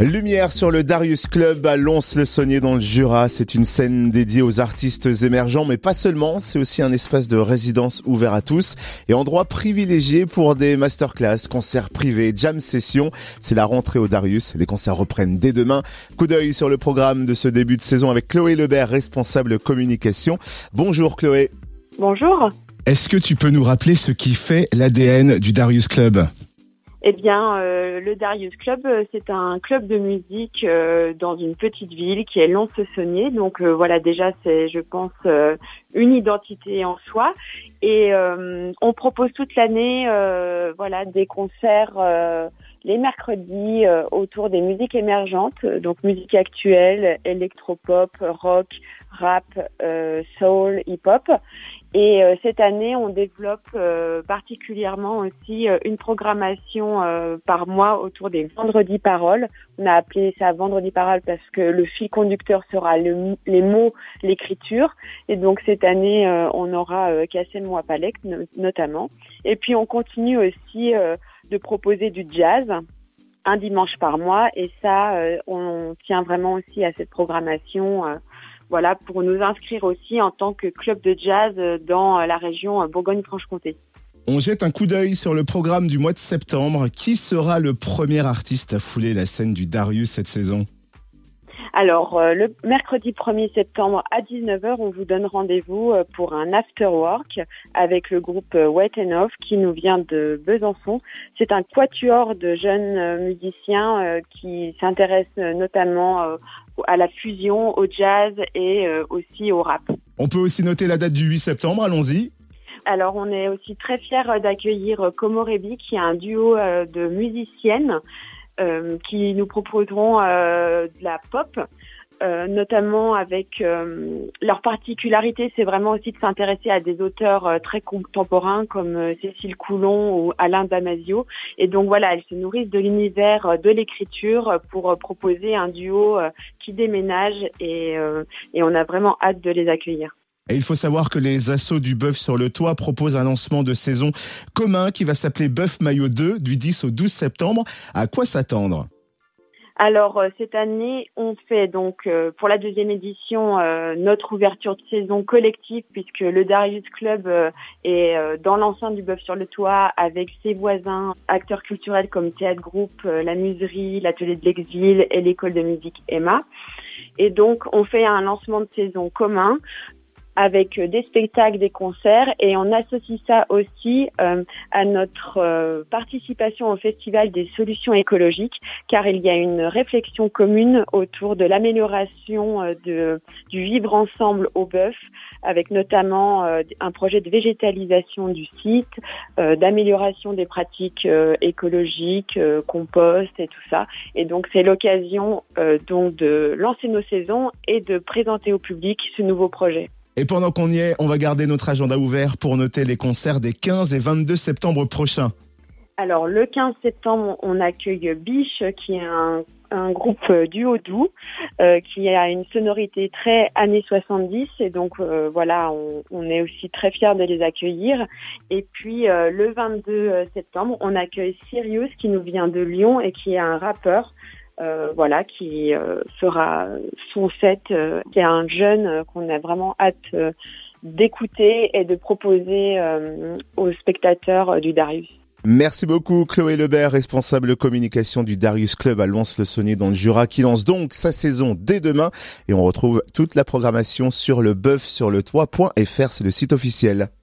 Lumière sur le Darius Club à Lons-le-Saunier dans le Jura. C'est une scène dédiée aux artistes émergents, mais pas seulement. C'est aussi un espace de résidence ouvert à tous et endroit privilégié pour des masterclass, concerts privés, jam sessions. C'est la rentrée au Darius. Les concerts reprennent dès demain. Coup d'œil sur le programme de ce début de saison avec Chloé Lebert, responsable communication. Bonjour Chloé. Bonjour. Est-ce que tu peux nous rappeler ce qui fait l'ADN du Darius Club? Eh bien, euh, le Darius Club, euh, c'est un club de musique euh, dans une petite ville qui est Lons-le-Saunier. Donc voilà, déjà, c'est, je pense, une identité en soi. Et on propose toute l'année, voilà, des concerts les mercredis autour des musiques émergentes, donc musique actuelle, électropop, rock, rap, soul, hip-hop. Et euh, cette année, on développe euh, particulièrement aussi euh, une programmation par mois autour des vendredis paroles. On a appelé ça vendredi paroles parce que le fil conducteur sera les mots, l'écriture. Et donc cette année, on aura Cassel Moapalek notamment. Et puis on continue aussi de proposer du jazz un dimanche par mois. Et ça, on tient vraiment aussi à cette programmation voilà, pour nous inscrire aussi en tant que club de jazz dans la région Bourgogne-Franche-Comté. On jette un coup d'œil sur le programme du mois de septembre. Qui sera le premier artiste à fouler la scène du Darius cette saison? Alors, euh, le mercredi 1er septembre à 19h, on vous donne rendez-vous euh, pour un after work avec le groupe euh, Wet and Off qui nous vient de Besançon. C'est un quatuor de jeunes musiciens qui s'intéressent notamment à la fusion, au jazz et aussi au rap. On peut aussi noter la date du 8 septembre, allons-y. Alors, on est aussi très fiers d'accueillir Komorebi, qui est un duo de musiciennes qui nous proposeront euh, de la pop. Euh, notamment avec leur particularité, c'est vraiment aussi de s'intéresser à des auteurs très contemporains comme Cécile Coulon ou Alain Damasio. Et donc voilà, elles se nourrissent de l'univers de l'écriture pour proposer un duo qui déménage et, et on a vraiment hâte de les accueillir. Et il faut savoir que les assauts du bœuf sur le toit proposent un lancement de saison commun qui va s'appeler Bœuf Maillot 2 du 10 au 12 septembre. À quoi s'attendre? Alors euh, cette année, on fait donc euh, pour la deuxième édition euh, notre ouverture de saison collective puisque le Darius Club est dans l'enceinte du Bœuf sur le Toit avec ses voisins acteurs culturels comme Théâtre Groupe, la Muserie, l'Atelier de l'Exil et l'école de musique Emma. Et donc on fait un lancement de saison commun avec euh, des spectacles, des concerts et on associe ça aussi euh, à notre euh, participation au Festival des solutions écologiques car il y a une réflexion commune autour de l'amélioration de, du vivre ensemble au bœuf avec notamment un projet de végétalisation du site, d'amélioration des pratiques écologiques, compost et tout ça. Et donc c'est l'occasion donc de lancer nos saisons et de présenter au public ce nouveau projet. Et pendant qu'on y est, on va garder notre agenda ouvert pour noter les concerts des 15 et 22 septembre prochains. Alors, le 15 septembre, on accueille Biche, qui est un, groupe du Haut-Doubs, euh, qui a une sonorité très années 70. Et donc, euh, voilà, on, est aussi très fiers de les accueillir. Et puis, euh, le 22 septembre, on accueille Sirius, qui nous vient de Lyon et qui est un rappeur. Euh, voilà, qui euh, fera son set. Euh, qui est un jeune qu'on a vraiment hâte d'écouter et de proposer aux spectateurs du Darius. Merci beaucoup Chloé Lebert, responsable communication du Darius Club à Lons-le-Saunier dans le Jura, qui lance donc sa saison dès demain. Et on retrouve toute la programmation sur le bœuf sur le toit.fr, c'est le site officiel.